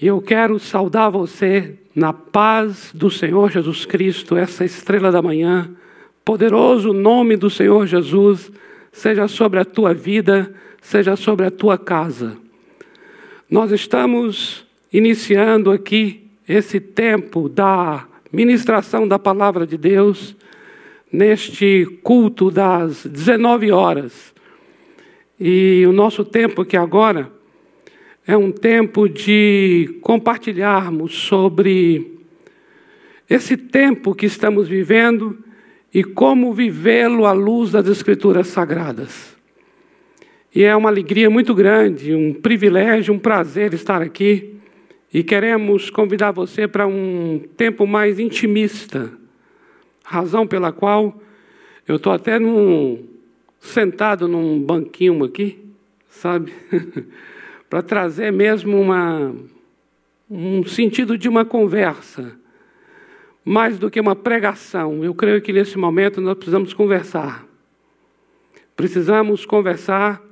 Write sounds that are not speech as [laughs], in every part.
E eu quero saudar você na paz do Senhor Jesus Cristo, essa estrela da manhã. Poderoso nome do Senhor Jesus, seja sobre a tua vida, seja sobre a tua casa. Nós estamos iniciando aqui esse tempo da ministração da palavra de Deus, neste culto das 19 horas. E o nosso tempo aqui agora é um tempo de compartilharmos sobre esse tempo que estamos vivendo e como vivê-lo à luz das Escrituras Sagradas. E é uma alegria muito grande, um privilégio, um prazer estar aqui. E queremos convidar você para um tempo mais intimista, razão pela qual eu estou até num, sentado num banquinho aqui, sabe? [laughs] para trazer mesmo uma, um sentido de uma conversa, mais do que uma pregação. Eu creio que nesse momento nós precisamos conversar. Precisamos conversar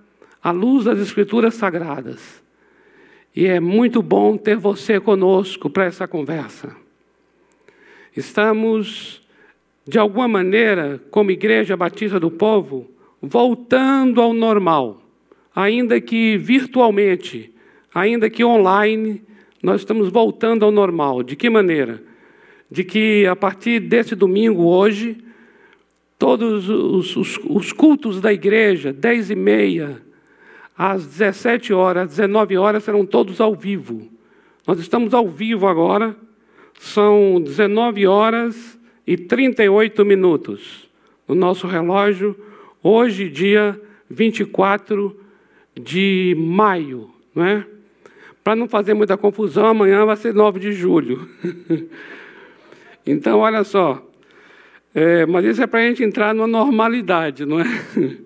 à luz das Escrituras Sagradas. E é muito bom ter você conosco para essa conversa. Estamos, de alguma maneira, como Igreja Batista do Povo, voltando ao normal ainda que virtualmente, ainda que online, nós estamos voltando ao normal. De que maneira? De que a partir desse domingo, hoje, todos os, os, os cultos da igreja, dez e meia, às 17 horas, às 19 horas, serão todos ao vivo. Nós estamos ao vivo agora, são 19 horas e 38 minutos no nosso relógio, hoje, dia 24 de maio, não é? Para não fazer muita confusão, amanhã vai ser 9 de julho. [laughs] então, olha só. É, mas isso é para a gente entrar numa normalidade, não é? [laughs]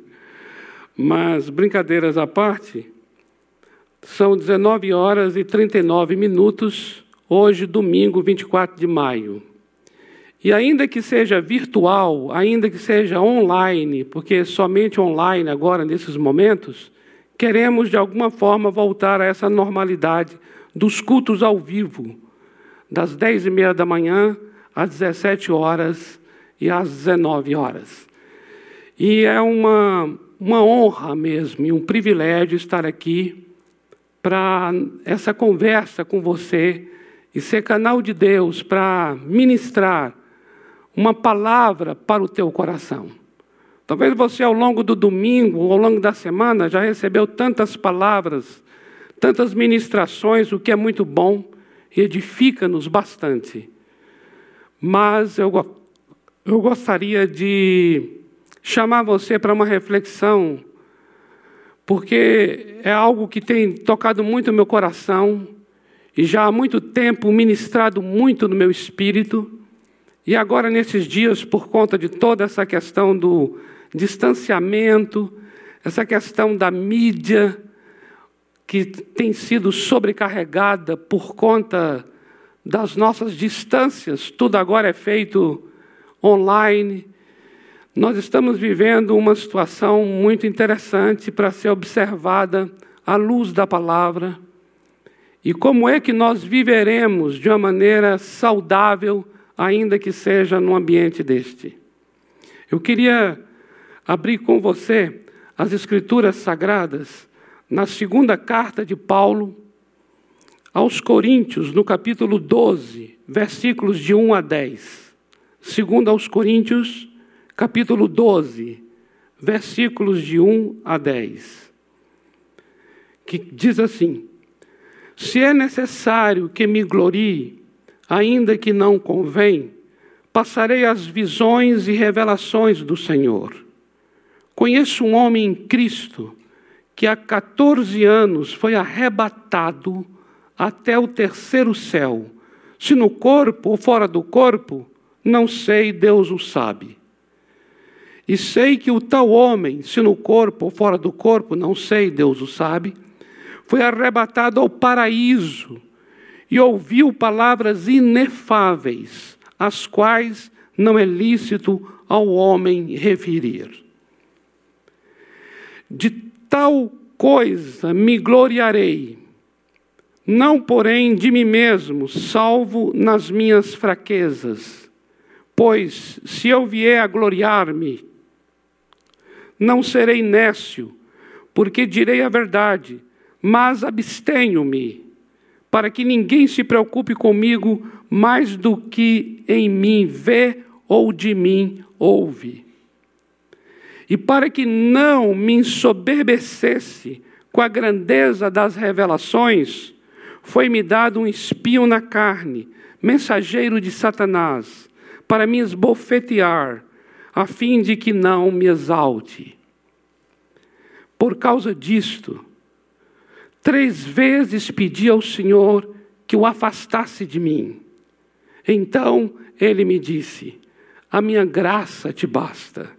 mas, brincadeiras à parte, são 19 horas e 39 minutos, hoje, domingo, 24 de maio. E ainda que seja virtual, ainda que seja online, porque somente online agora, nesses momentos, queremos, de alguma forma, voltar a essa normalidade dos cultos ao vivo, das dez e meia da manhã às 17 horas e às 19 horas. E é uma, uma honra mesmo e um privilégio estar aqui para essa conversa com você e ser canal de Deus para ministrar uma palavra para o teu coração. Talvez você, ao longo do domingo, ou ao longo da semana, já recebeu tantas palavras, tantas ministrações, o que é muito bom e edifica-nos bastante. Mas eu, eu gostaria de chamar você para uma reflexão, porque é algo que tem tocado muito o meu coração e já há muito tempo ministrado muito no meu espírito. E agora, nesses dias, por conta de toda essa questão do distanciamento, essa questão da mídia que tem sido sobrecarregada por conta das nossas distâncias, tudo agora é feito online. Nós estamos vivendo uma situação muito interessante para ser observada à luz da palavra. E como é que nós viveremos de uma maneira saudável, ainda que seja num ambiente deste? Eu queria abrir com você as Escrituras Sagradas na segunda carta de Paulo aos Coríntios, no capítulo 12, versículos de 1 a 10. Segundo aos Coríntios, capítulo 12, versículos de 1 a 10. Que diz assim: Se é necessário que me glorie, ainda que não convém, passarei as visões e revelações do Senhor. Conheço um homem em Cristo que há 14 anos foi arrebatado até o terceiro céu. Se no corpo ou fora do corpo, não sei, Deus o sabe. E sei que o tal homem, se no corpo ou fora do corpo, não sei, Deus o sabe, foi arrebatado ao paraíso e ouviu palavras inefáveis, as quais não é lícito ao homem referir. De tal coisa me gloriarei, Não, porém, de mim mesmo, salvo nas minhas fraquezas. Pois, se eu vier a gloriar-me, não serei nécio, porque direi a verdade, mas abstenho-me, para que ninguém se preocupe comigo mais do que em mim vê ou de mim ouve. E para que não me ensoberbecesse com a grandeza das revelações, foi-me dado um espinho na carne, mensageiro de Satanás, para me esbofetear, a fim de que não me exalte. Por causa disto, três vezes pedi ao Senhor que o afastasse de mim. Então ele me disse: A minha graça te basta,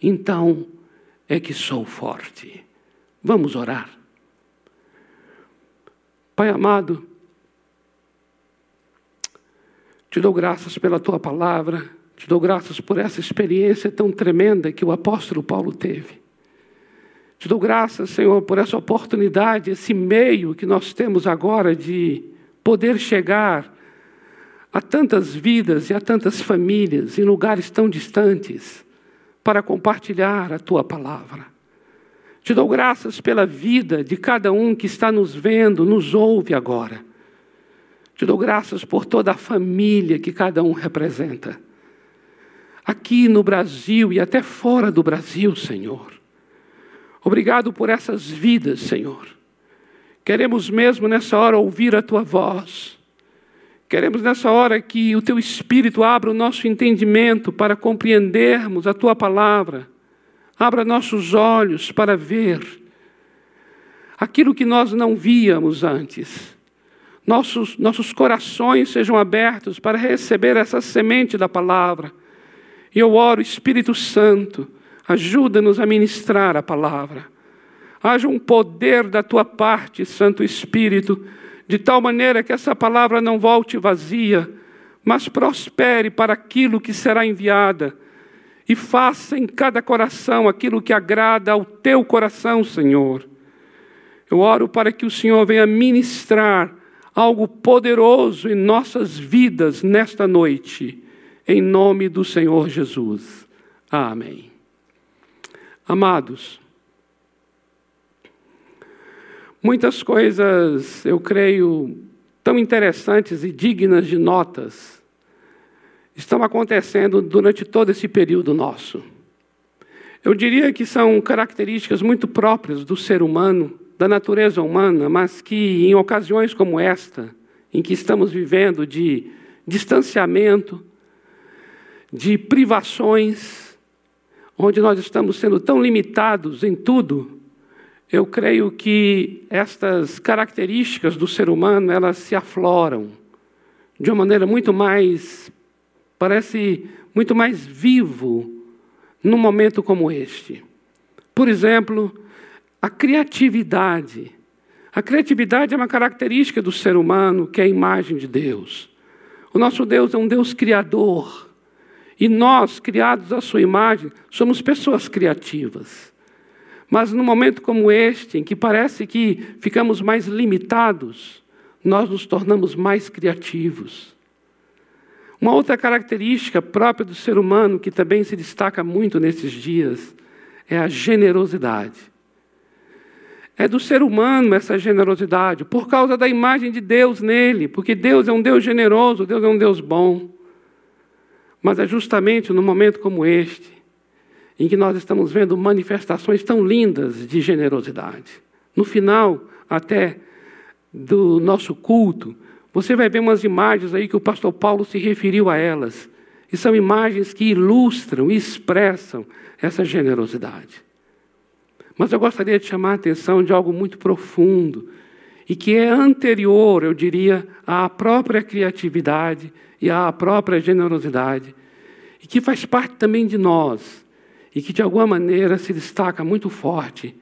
então é que sou forte. Vamos orar. Pai amado, te dou graças pela tua palavra, te dou graças por essa experiência tão tremenda que o apóstolo Paulo teve. Te dou graças, Senhor, por essa oportunidade, esse meio que nós temos agora de poder chegar a tantas vidas e a tantas famílias em lugares tão distantes para compartilhar a tua palavra. Te dou graças pela vida de cada um que está nos vendo, nos ouve agora. Te dou graças por toda a família que cada um representa. Aqui no Brasil e até fora do Brasil, Senhor. Obrigado por essas vidas, Senhor. Queremos mesmo nessa hora ouvir a tua voz. Queremos nessa hora que o teu Espírito abra o nosso entendimento para compreendermos a tua palavra Abra nossos olhos para ver aquilo que nós não víamos antes. Nossos, nossos corações sejam abertos para receber essa semente da palavra. E eu oro, Espírito Santo, ajuda-nos a ministrar a palavra. Haja um poder da tua parte, Santo Espírito, de tal maneira que essa palavra não volte vazia, mas prospere para aquilo que será enviada e faça em cada coração aquilo que agrada ao teu coração, Senhor. Eu oro para que o Senhor venha ministrar algo poderoso em nossas vidas nesta noite, em nome do Senhor Jesus. Amém. Amados, muitas coisas, eu creio, tão interessantes e dignas de notas estão acontecendo durante todo esse período nosso. Eu diria que são características muito próprias do ser humano, da natureza humana, mas que em ocasiões como esta, em que estamos vivendo de distanciamento, de privações, onde nós estamos sendo tão limitados em tudo, eu creio que estas características do ser humano, elas se afloram de uma maneira muito mais parece muito mais vivo num momento como este. Por exemplo, a criatividade. A criatividade é uma característica do ser humano, que é a imagem de Deus. O nosso Deus é um Deus criador. E nós, criados à sua imagem, somos pessoas criativas. Mas num momento como este, em que parece que ficamos mais limitados, nós nos tornamos mais criativos. Uma outra característica própria do ser humano, que também se destaca muito nesses dias, é a generosidade. É do ser humano essa generosidade, por causa da imagem de Deus nele, porque Deus é um Deus generoso, Deus é um Deus bom. Mas é justamente no momento como este, em que nós estamos vendo manifestações tão lindas de generosidade. No final, até do nosso culto, você vai ver umas imagens aí que o pastor Paulo se referiu a elas. E são imagens que ilustram e expressam essa generosidade. Mas eu gostaria de chamar a atenção de algo muito profundo e que é anterior, eu diria, à própria criatividade e à própria generosidade, e que faz parte também de nós, e que de alguma maneira se destaca muito forte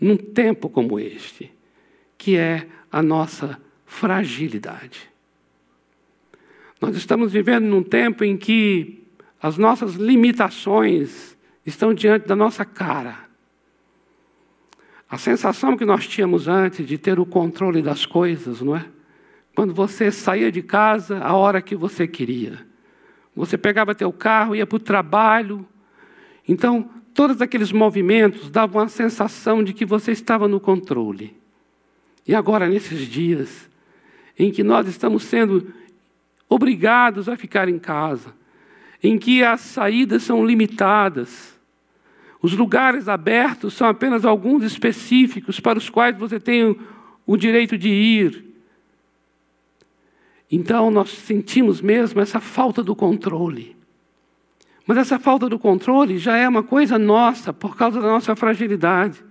num tempo como este, que é a nossa fragilidade. Nós estamos vivendo num tempo em que as nossas limitações estão diante da nossa cara. A sensação que nós tínhamos antes de ter o controle das coisas, não é? Quando você saía de casa a hora que você queria. Você pegava teu carro, ia para o trabalho. Então, todos aqueles movimentos davam a sensação de que você estava no controle. E agora, nesses dias em que nós estamos sendo obrigados a ficar em casa, em que as saídas são limitadas, os lugares abertos são apenas alguns específicos para os quais você tem o direito de ir. Então nós sentimos mesmo essa falta do controle. Mas essa falta do controle já é uma coisa nossa, por causa da nossa fragilidade.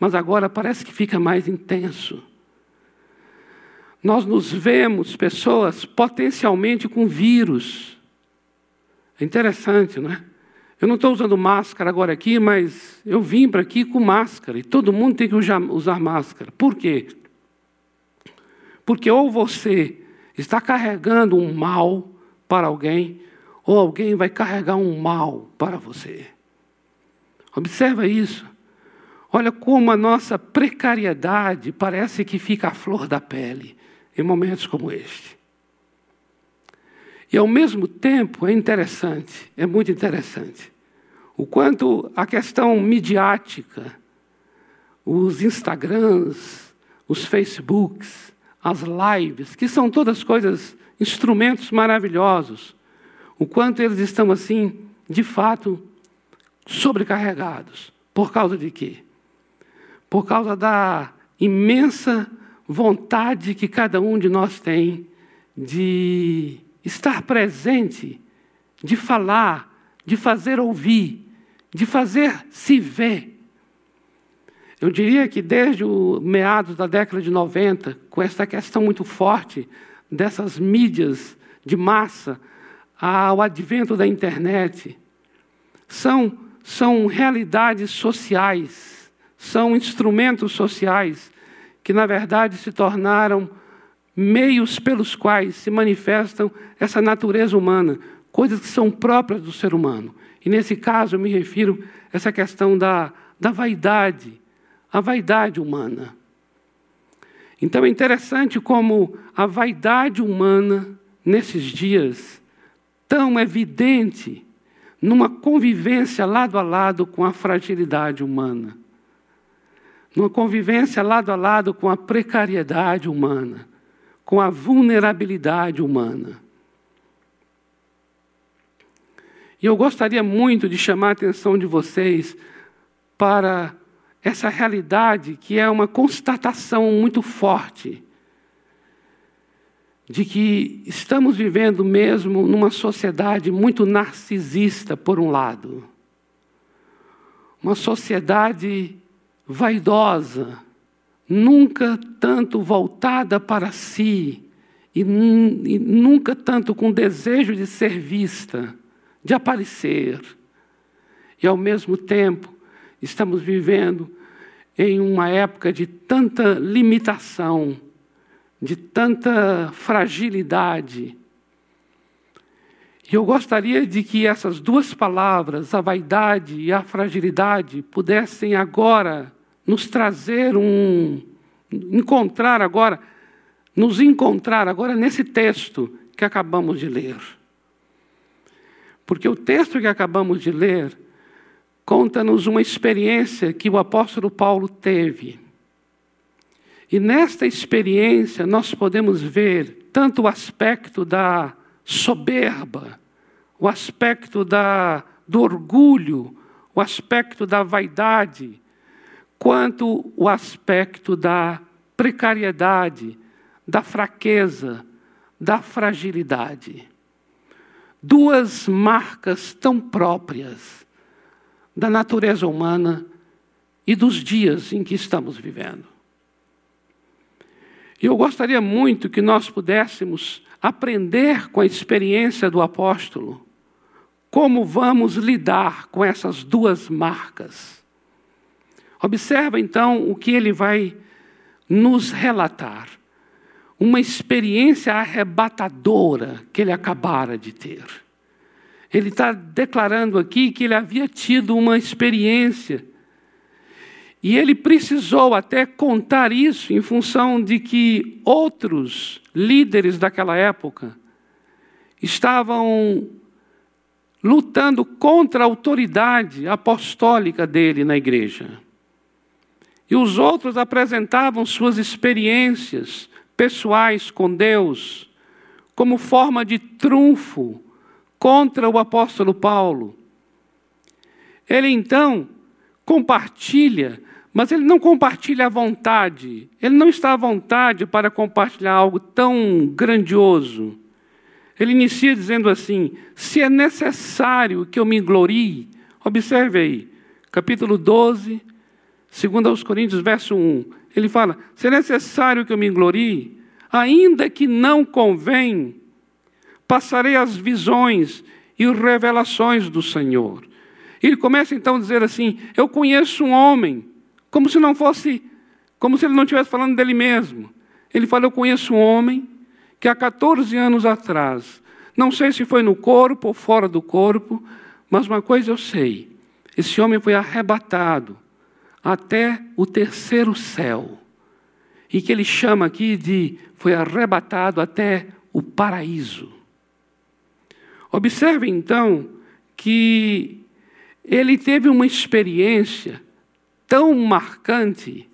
Mas agora parece que fica mais intenso. Nós nos vemos pessoas potencialmente com vírus. É interessante, não é? Eu não estou usando máscara agora aqui, mas eu vim para aqui com máscara e todo mundo tem que usar máscara. Por quê? Porque ou você está carregando um mal para alguém, ou alguém vai carregar um mal para você. Observa isso. Olha como a nossa precariedade parece que fica à flor da pele em momentos como este. E ao mesmo tempo é interessante, é muito interessante, o quanto a questão midiática, os Instagrams, os Facebooks, as lives, que são todas coisas, instrumentos maravilhosos, o quanto eles estão assim, de fato, sobrecarregados. Por causa de quê? Por causa da imensa vontade que cada um de nós tem de estar presente, de falar, de fazer ouvir, de fazer se ver. Eu diria que desde o meados da década de 90, com essa questão muito forte dessas mídias de massa, ao advento da internet, são, são realidades sociais, são instrumentos sociais que, na verdade, se tornaram meios pelos quais se manifestam essa natureza humana, coisas que são próprias do ser humano. E nesse caso eu me refiro a essa questão da, da vaidade, a vaidade humana. Então é interessante como a vaidade humana, nesses dias, tão evidente, numa convivência lado a lado com a fragilidade humana, numa convivência lado a lado com a precariedade humana com a vulnerabilidade humana. E eu gostaria muito de chamar a atenção de vocês para essa realidade que é uma constatação muito forte de que estamos vivendo mesmo numa sociedade muito narcisista, por um lado, uma sociedade vaidosa, nunca tanto voltada para si e, e, nunca tanto com desejo de ser vista, de aparecer. E ao mesmo tempo, estamos vivendo em uma época de tanta limitação, de tanta fragilidade. E eu gostaria de que essas duas palavras, a vaidade e a fragilidade, pudessem agora nos trazer um. encontrar agora, nos encontrar agora nesse texto que acabamos de ler. Porque o texto que acabamos de ler conta-nos uma experiência que o apóstolo Paulo teve. E nesta experiência nós podemos ver tanto o aspecto da soberba, o aspecto da, do orgulho, o aspecto da vaidade, quanto o aspecto da precariedade, da fraqueza, da fragilidade. Duas marcas tão próprias da natureza humana e dos dias em que estamos vivendo. E eu gostaria muito que nós pudéssemos aprender com a experiência do apóstolo como vamos lidar com essas duas marcas. Observa então o que ele vai nos relatar. Uma experiência arrebatadora que ele acabara de ter. Ele está declarando aqui que ele havia tido uma experiência. E ele precisou até contar isso em função de que outros líderes daquela época estavam lutando contra a autoridade apostólica dele na igreja. E os outros apresentavam suas experiências pessoais com Deus como forma de trunfo contra o apóstolo Paulo. Ele então compartilha, mas ele não compartilha à vontade, ele não está à vontade para compartilhar algo tão grandioso. Ele inicia dizendo assim: se é necessário que eu me glorie, observe aí, capítulo 12, segundo aos Coríntios, verso 1. Ele fala: se é necessário que eu me glorie, ainda que não convém, passarei as visões e revelações do Senhor. Ele começa então a dizer assim: Eu conheço um homem, como se não fosse, como se ele não estivesse falando dele mesmo. Ele fala: Eu conheço um homem que há 14 anos atrás, não sei se foi no corpo ou fora do corpo, mas uma coisa eu sei: esse homem foi arrebatado até o terceiro céu. E que ele chama aqui de foi arrebatado até o paraíso. Observe então que ele teve uma experiência tão marcante,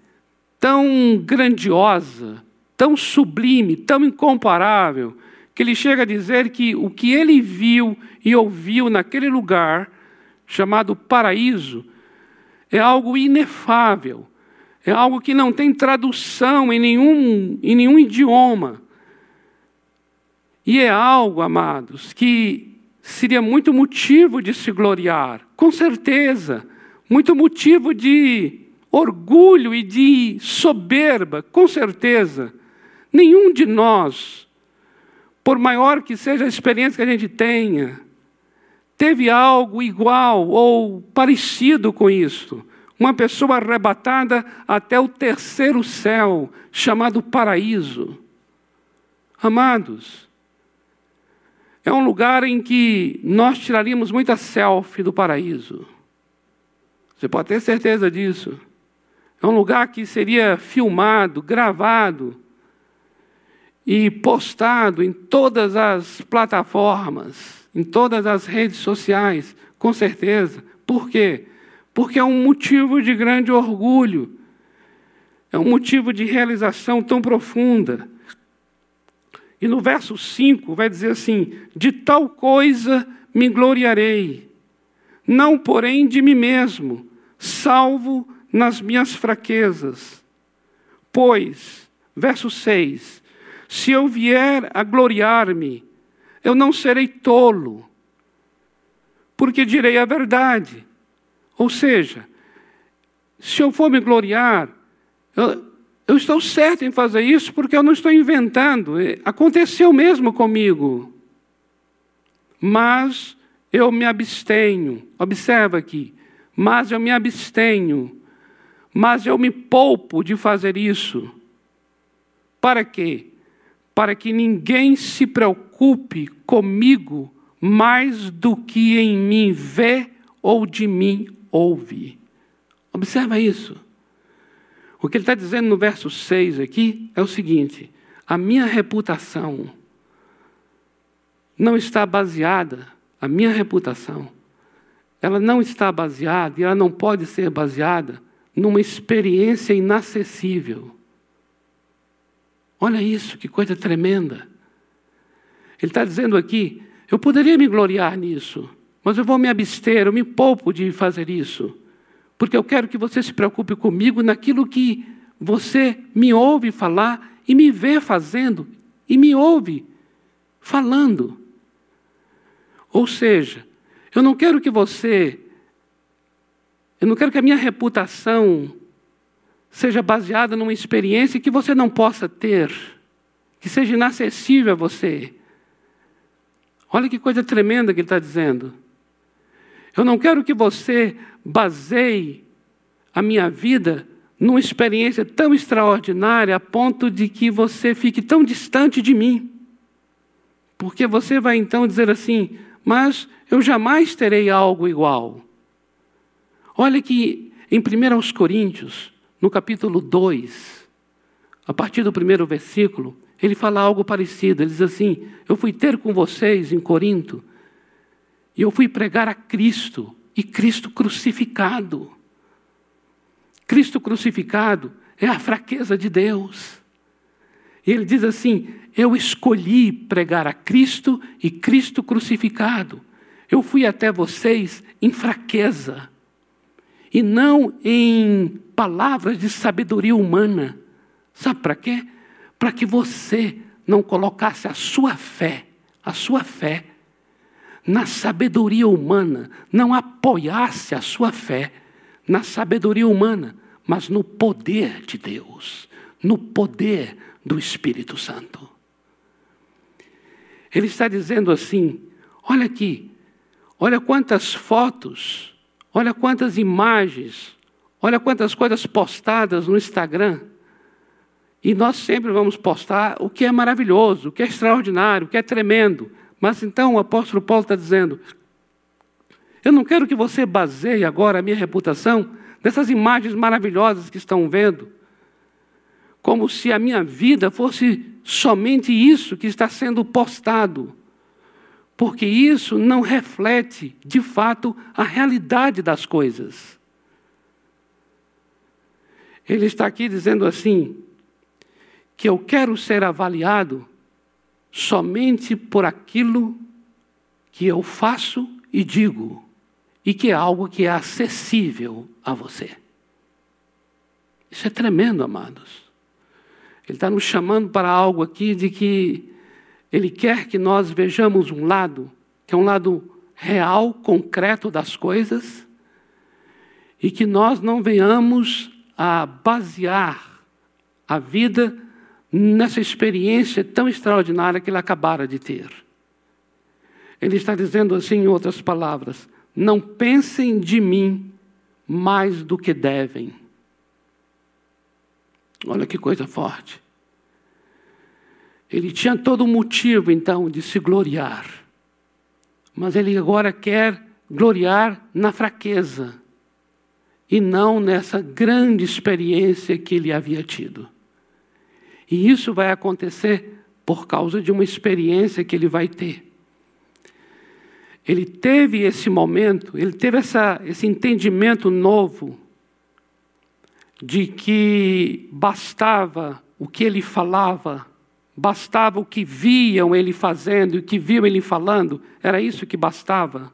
tão grandiosa, tão sublime, tão incomparável, que ele chega a dizer que o que ele viu e ouviu naquele lugar, chamado paraíso, é algo inefável, é algo que não tem tradução em nenhum, em nenhum idioma. E é algo, amados, que seria muito motivo de se gloriar, com certeza, muito motivo de orgulho e de soberba, com certeza. Nenhum de nós, por maior que seja a experiência que a gente tenha, teve algo igual ou parecido com isso. Uma pessoa arrebatada até o terceiro céu, chamado paraíso. Amados, é um lugar em que nós tiraríamos muita selfie do paraíso. Você pode ter certeza disso. É um lugar que seria filmado, gravado, e postado em todas as plataformas, em todas as redes sociais, com certeza. Por quê? Porque é um motivo de grande orgulho, é um motivo de realização tão profunda. E no verso 5 vai dizer assim: De tal coisa me gloriarei, não porém de mim mesmo, salvo nas minhas fraquezas. Pois, verso 6, se eu vier a gloriar-me, eu não serei tolo, porque direi a verdade. Ou seja, se eu for me gloriar, eu, eu estou certo em fazer isso porque eu não estou inventando, aconteceu mesmo comigo. Mas eu me abstenho, observa aqui, mas eu me abstenho, mas eu me poupo de fazer isso. Para quê? para que ninguém se preocupe comigo mais do que em mim vê ou de mim ouve. Observa isso. O que ele está dizendo no verso 6 aqui é o seguinte: a minha reputação não está baseada, a minha reputação, ela não está baseada e ela não pode ser baseada numa experiência inacessível Olha isso, que coisa tremenda. Ele está dizendo aqui: eu poderia me gloriar nisso, mas eu vou me abster, eu me poupo de fazer isso, porque eu quero que você se preocupe comigo naquilo que você me ouve falar e me vê fazendo e me ouve falando. Ou seja, eu não quero que você, eu não quero que a minha reputação seja baseada numa experiência que você não possa ter, que seja inacessível a você. Olha que coisa tremenda que ele está dizendo. Eu não quero que você baseie a minha vida numa experiência tão extraordinária a ponto de que você fique tão distante de mim. Porque você vai então dizer assim: mas eu jamais terei algo igual. Olha que em 1 Coríntios, no capítulo 2, a partir do primeiro versículo, ele fala algo parecido. Ele diz assim: Eu fui ter com vocês em Corinto, e eu fui pregar a Cristo, e Cristo crucificado. Cristo crucificado é a fraqueza de Deus. E ele diz assim: Eu escolhi pregar a Cristo e Cristo crucificado. Eu fui até vocês em fraqueza e não em palavras de sabedoria humana. Sabe para quê? Para que você não colocasse a sua fé, a sua fé, na sabedoria humana, não apoiasse a sua fé na sabedoria humana, mas no poder de Deus, no poder do Espírito Santo. Ele está dizendo assim: olha aqui, olha quantas fotos, olha quantas imagens, olha quantas coisas postadas no Instagram. E nós sempre vamos postar o que é maravilhoso, o que é extraordinário, o que é tremendo. Mas então o apóstolo Paulo está dizendo: eu não quero que você baseie agora a minha reputação nessas imagens maravilhosas que estão vendo como se a minha vida fosse somente isso que está sendo postado. Porque isso não reflete, de fato, a realidade das coisas. Ele está aqui dizendo assim: que eu quero ser avaliado somente por aquilo que eu faço e digo, e que é algo que é acessível a você. Isso é tremendo, amados. Ele está nos chamando para algo aqui de que Ele quer que nós vejamos um lado, que é um lado real, concreto das coisas, e que nós não venhamos a basear a vida nessa experiência tão extraordinária que ele acabara de ter. Ele está dizendo assim, em outras palavras: não pensem de mim mais do que devem. Olha que coisa forte. Ele tinha todo motivo, então, de se gloriar. Mas ele agora quer gloriar na fraqueza e não nessa grande experiência que ele havia tido. E isso vai acontecer por causa de uma experiência que ele vai ter. Ele teve esse momento, ele teve essa, esse entendimento novo de que bastava o que ele falava, bastava o que viam ele fazendo o que viam ele falando, era isso que bastava.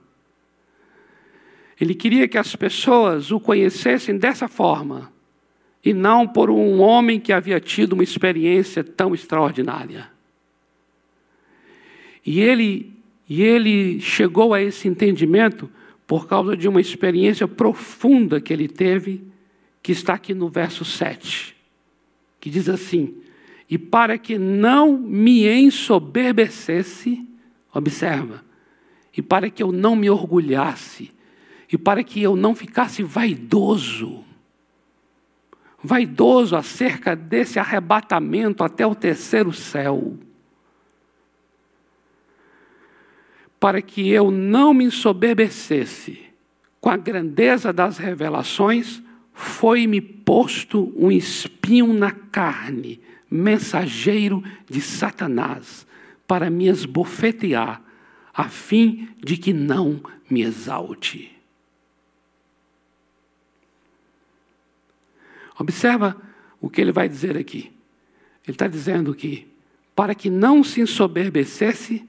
Ele queria que as pessoas o conhecessem dessa forma, e não por um homem que havia tido uma experiência tão extraordinária. E ele, e ele chegou a esse entendimento por causa de uma experiência profunda que ele teve que está aqui no verso 7, que diz assim: E para que não me ensoberbecesse, observa, e para que eu não me orgulhasse, e para que eu não ficasse vaidoso, vaidoso acerca desse arrebatamento até o terceiro céu. Para que eu não me ensoberbecesse com a grandeza das revelações, foi-me posto um espinho na carne, mensageiro de Satanás, para me esbofetear, a fim de que não me exalte. Observa o que ele vai dizer aqui. Ele está dizendo que, para que não se ensoberbecesse,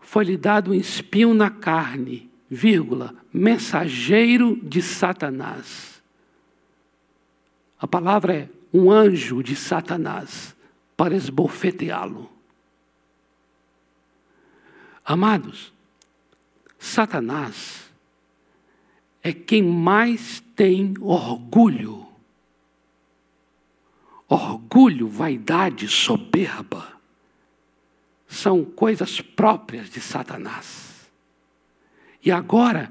foi-lhe dado um espinho na carne, vírgula, mensageiro de Satanás a palavra é um anjo de Satanás para esbofeteá-lo. Amados, Satanás é quem mais tem orgulho orgulho, vaidade, soberba são coisas próprias de Satanás. E agora,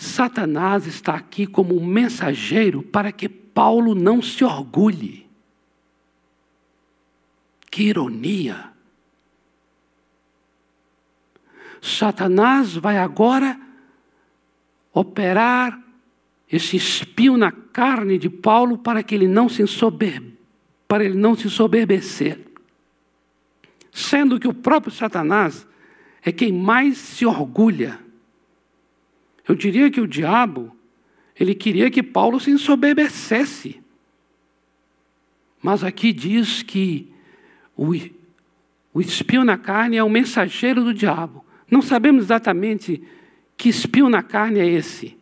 Satanás está aqui como um mensageiro para que Paulo não se orgulhe. Que ironia! Satanás vai agora operar esse espinho na carne de Paulo para que ele não se sober, para ele não se soberbecer. Sendo que o próprio Satanás é quem mais se orgulha. Eu diria que o diabo, ele queria que Paulo se ensoberbecesse. Mas aqui diz que o, o espinho na carne é o mensageiro do diabo. Não sabemos exatamente que espinho na carne é esse,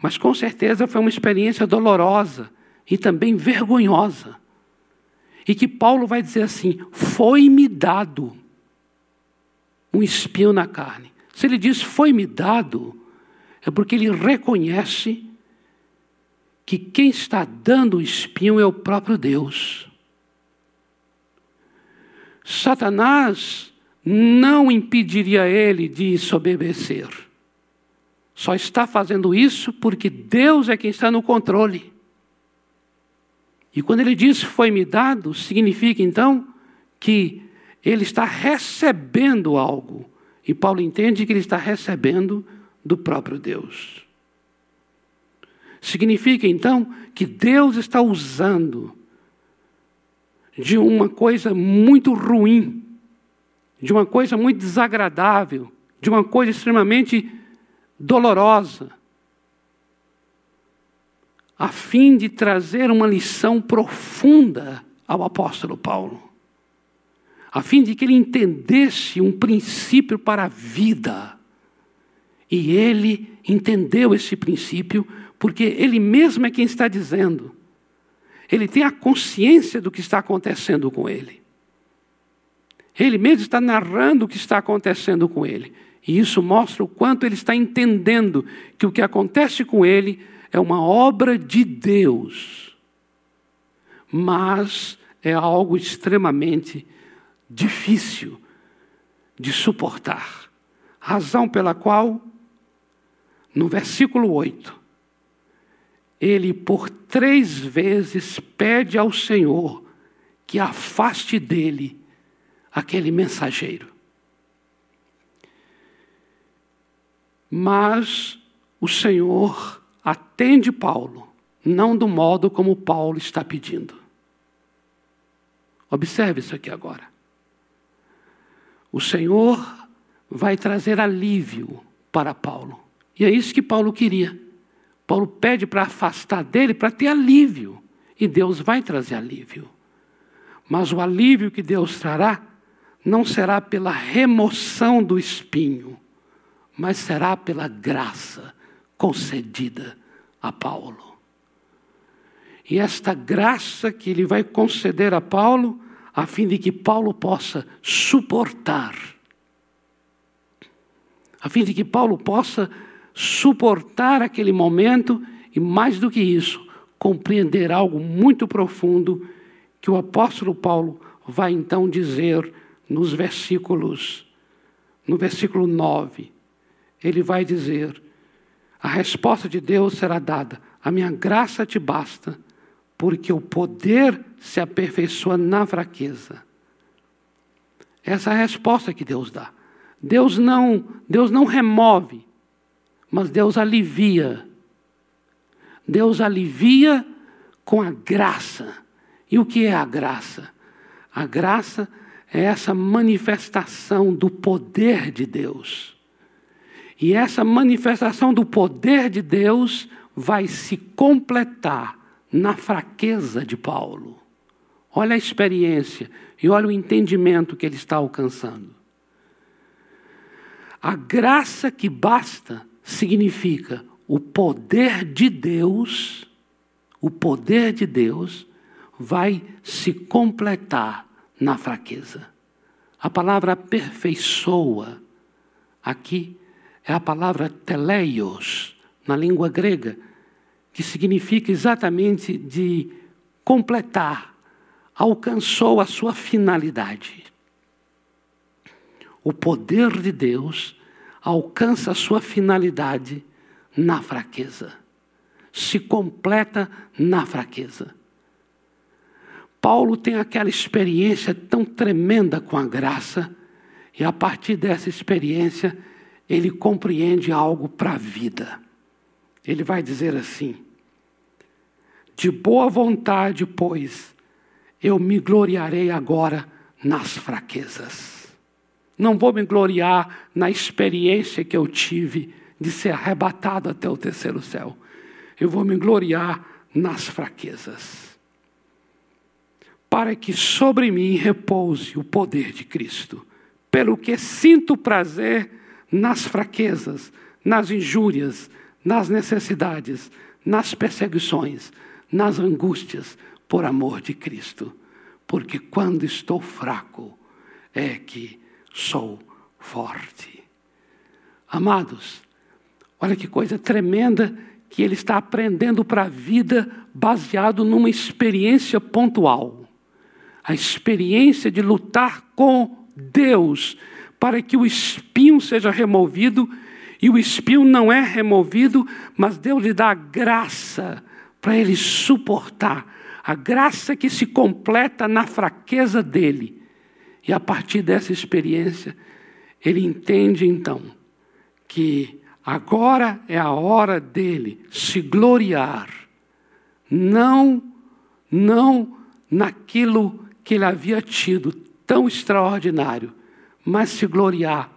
mas com certeza foi uma experiência dolorosa e também vergonhosa. E que Paulo vai dizer assim: foi-me dado um espinho na carne. Se ele diz foi-me dado, é porque ele reconhece que quem está dando o espinho é o próprio Deus. Satanás não impediria ele de sobebecer. Só está fazendo isso porque Deus é quem está no controle. E quando ele diz foi-me dado, significa então que ele está recebendo algo. E Paulo entende que ele está recebendo do próprio Deus. Significa então que Deus está usando de uma coisa muito ruim, de uma coisa muito desagradável, de uma coisa extremamente dolorosa, a fim de trazer uma lição profunda ao apóstolo Paulo, a fim de que ele entendesse um princípio para a vida. E ele entendeu esse princípio porque ele mesmo é quem está dizendo. Ele tem a consciência do que está acontecendo com ele. Ele mesmo está narrando o que está acontecendo com ele. E isso mostra o quanto ele está entendendo que o que acontece com ele é uma obra de Deus, mas é algo extremamente difícil de suportar. Razão pela qual, no versículo 8, ele por três vezes pede ao Senhor que afaste dele aquele mensageiro. Mas o Senhor atende Paulo, não do modo como Paulo está pedindo. Observe isso aqui agora. O Senhor vai trazer alívio para Paulo. E é isso que Paulo queria. Paulo pede para afastar dele para ter alívio. E Deus vai trazer alívio. Mas o alívio que Deus trará não será pela remoção do espinho, mas será pela graça concedida a Paulo. E esta graça que ele vai conceder a Paulo, a fim de que Paulo possa suportar, a fim de que Paulo possa suportar aquele momento e, mais do que isso, compreender algo muito profundo que o apóstolo Paulo vai então dizer nos versículos, no versículo 9 ele vai dizer: a resposta de Deus será dada: a minha graça te basta, porque o poder se aperfeiçoa na fraqueza. Essa é a resposta que Deus dá. Deus não, Deus não remove, mas Deus alivia. Deus alivia com a graça. E o que é a graça? A graça é essa manifestação do poder de Deus. E essa manifestação do poder de Deus vai se completar na fraqueza de Paulo. Olha a experiência e olha o entendimento que ele está alcançando. A graça que basta significa o poder de Deus, o poder de Deus vai se completar na fraqueza. A palavra aperfeiçoa aqui é a palavra teleios, na língua grega, que significa exatamente de completar, alcançou a sua finalidade. O poder de Deus alcança a sua finalidade na fraqueza, se completa na fraqueza. Paulo tem aquela experiência tão tremenda com a graça, e a partir dessa experiência, ele compreende algo para a vida. Ele vai dizer assim: De boa vontade, pois, eu me gloriarei agora nas fraquezas. Não vou me gloriar na experiência que eu tive de ser arrebatado até o terceiro céu. Eu vou me gloriar nas fraquezas. Para que sobre mim repouse o poder de Cristo, pelo que sinto prazer nas fraquezas, nas injúrias, nas necessidades, nas perseguições, nas angústias, por amor de Cristo. Porque quando estou fraco é que sou forte. Amados, olha que coisa tremenda que ele está aprendendo para a vida baseado numa experiência pontual. A experiência de lutar com Deus para que o espinho seja removido, e o espinho não é removido, mas Deus lhe dá a graça para ele suportar, a graça que se completa na fraqueza dele. E a partir dessa experiência, ele entende então que agora é a hora dele se gloriar, não não naquilo que ele havia tido tão extraordinário, mas se gloriar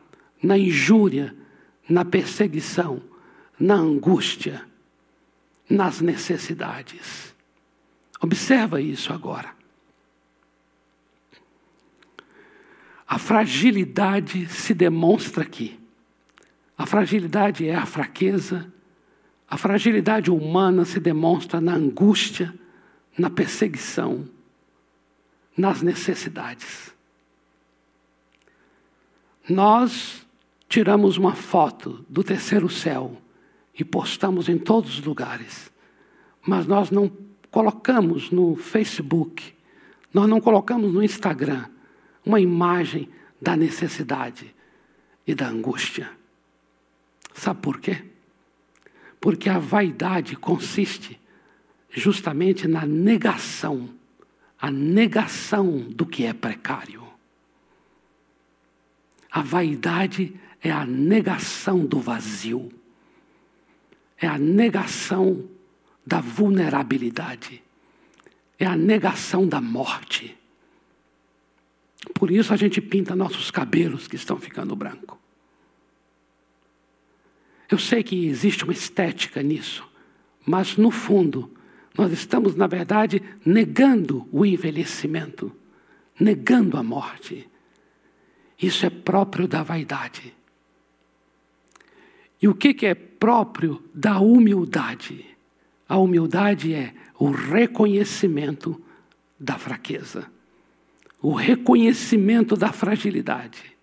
na injúria, na perseguição, na angústia, nas necessidades. Observa isso agora. A fragilidade se demonstra aqui. A fragilidade é a fraqueza, a fragilidade humana se demonstra na angústia, na perseguição, nas necessidades. Nós tiramos uma foto do terceiro céu e postamos em todos os lugares, mas nós não colocamos no Facebook, nós não colocamos no Instagram uma imagem da necessidade e da angústia. Sabe por quê? Porque a vaidade consiste justamente na negação, a negação do que é precário. A vaidade é a negação do vazio, é a negação da vulnerabilidade, é a negação da morte. Por isso a gente pinta nossos cabelos que estão ficando branco. Eu sei que existe uma estética nisso, mas no fundo, nós estamos, na verdade, negando o envelhecimento, negando a morte. Isso é próprio da vaidade. E o que, é próprio da humildade? A humildade é o reconhecimento da fraqueza, o reconhecimento da fragilidade,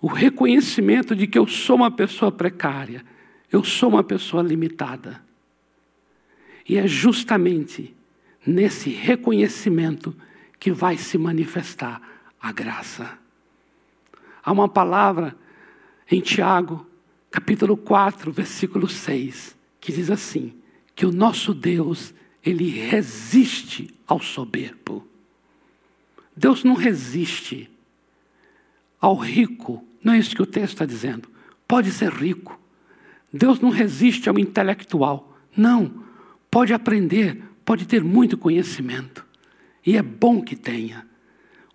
o reconhecimento de que eu sou uma pessoa precária, eu sou uma pessoa limitada. E é justamente nesse reconhecimento que vai se manifestar a graça. Há uma palavra em Tiago, capítulo 4, versículo 6, que diz assim: que o nosso Deus, ele resiste ao soberbo. Deus não resiste ao rico, não é isso que o texto está dizendo. Pode ser rico. Deus não resiste ao intelectual. Não. Pode aprender, pode ter muito conhecimento. E é bom que tenha.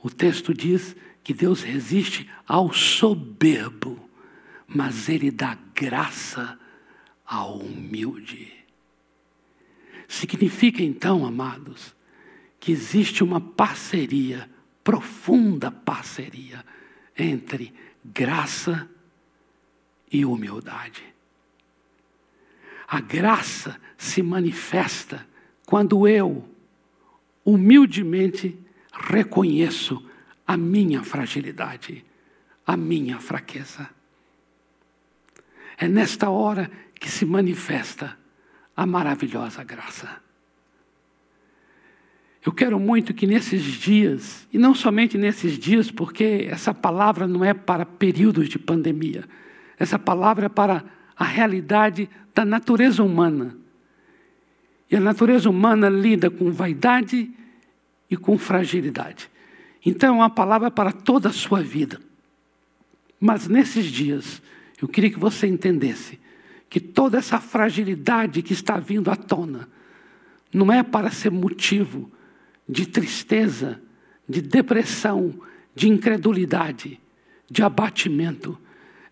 O texto diz que Deus resiste ao soberbo, mas Ele dá graça ao humilde. Significa então, amados, que existe uma parceria, profunda parceria, entre graça e humildade. A graça se manifesta quando eu, humildemente, reconheço a minha fragilidade, a minha fraqueza. É nesta hora que se manifesta a maravilhosa graça. Eu quero muito que nesses dias, e não somente nesses dias, porque essa palavra não é para períodos de pandemia, essa palavra é para a realidade da natureza humana. E a natureza humana lida com vaidade e com fragilidade. Então é uma palavra para toda a sua vida. Mas nesses dias, eu queria que você entendesse que toda essa fragilidade que está vindo à tona não é para ser motivo de tristeza, de depressão, de incredulidade, de abatimento.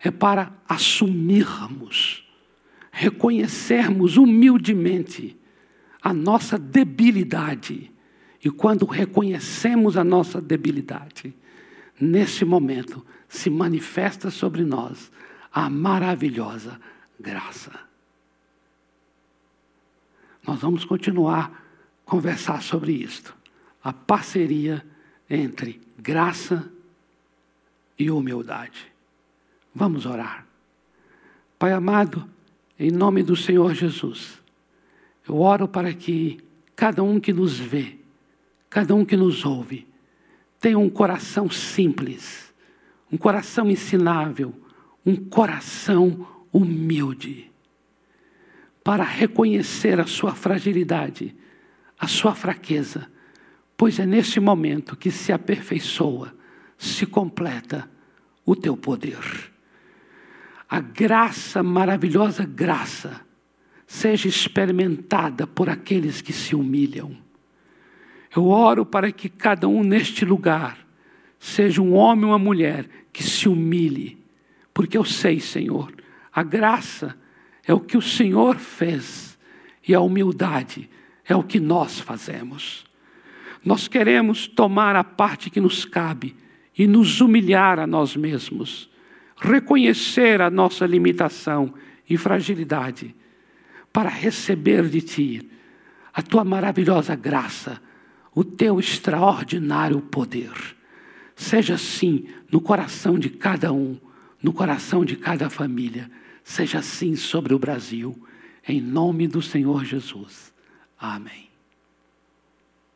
É para assumirmos, reconhecermos humildemente a nossa debilidade. E quando reconhecemos a nossa debilidade, nesse momento se manifesta sobre nós a maravilhosa graça. Nós vamos continuar conversar sobre isto. A parceria entre graça e humildade. Vamos orar. Pai amado, em nome do Senhor Jesus, eu oro para que cada um que nos vê, cada um que nos ouve, tenha um coração simples, um coração ensinável, um coração humilde, para reconhecer a sua fragilidade, a sua fraqueza, pois é nesse momento que se aperfeiçoa, se completa o teu poder. A graça, maravilhosa graça, seja experimentada por aqueles que se humilham. Eu oro para que cada um neste lugar seja um homem ou uma mulher que se humilhe, porque eu sei, Senhor, a graça é o que o Senhor fez e a humildade é o que nós fazemos. Nós queremos tomar a parte que nos cabe e nos humilhar a nós mesmos, reconhecer a nossa limitação e fragilidade para receber de Ti a Tua maravilhosa graça, o Teu extraordinário poder. Seja assim no coração de cada um, no coração de cada família. Seja assim sobre o Brasil, em nome do Senhor Jesus. Amém.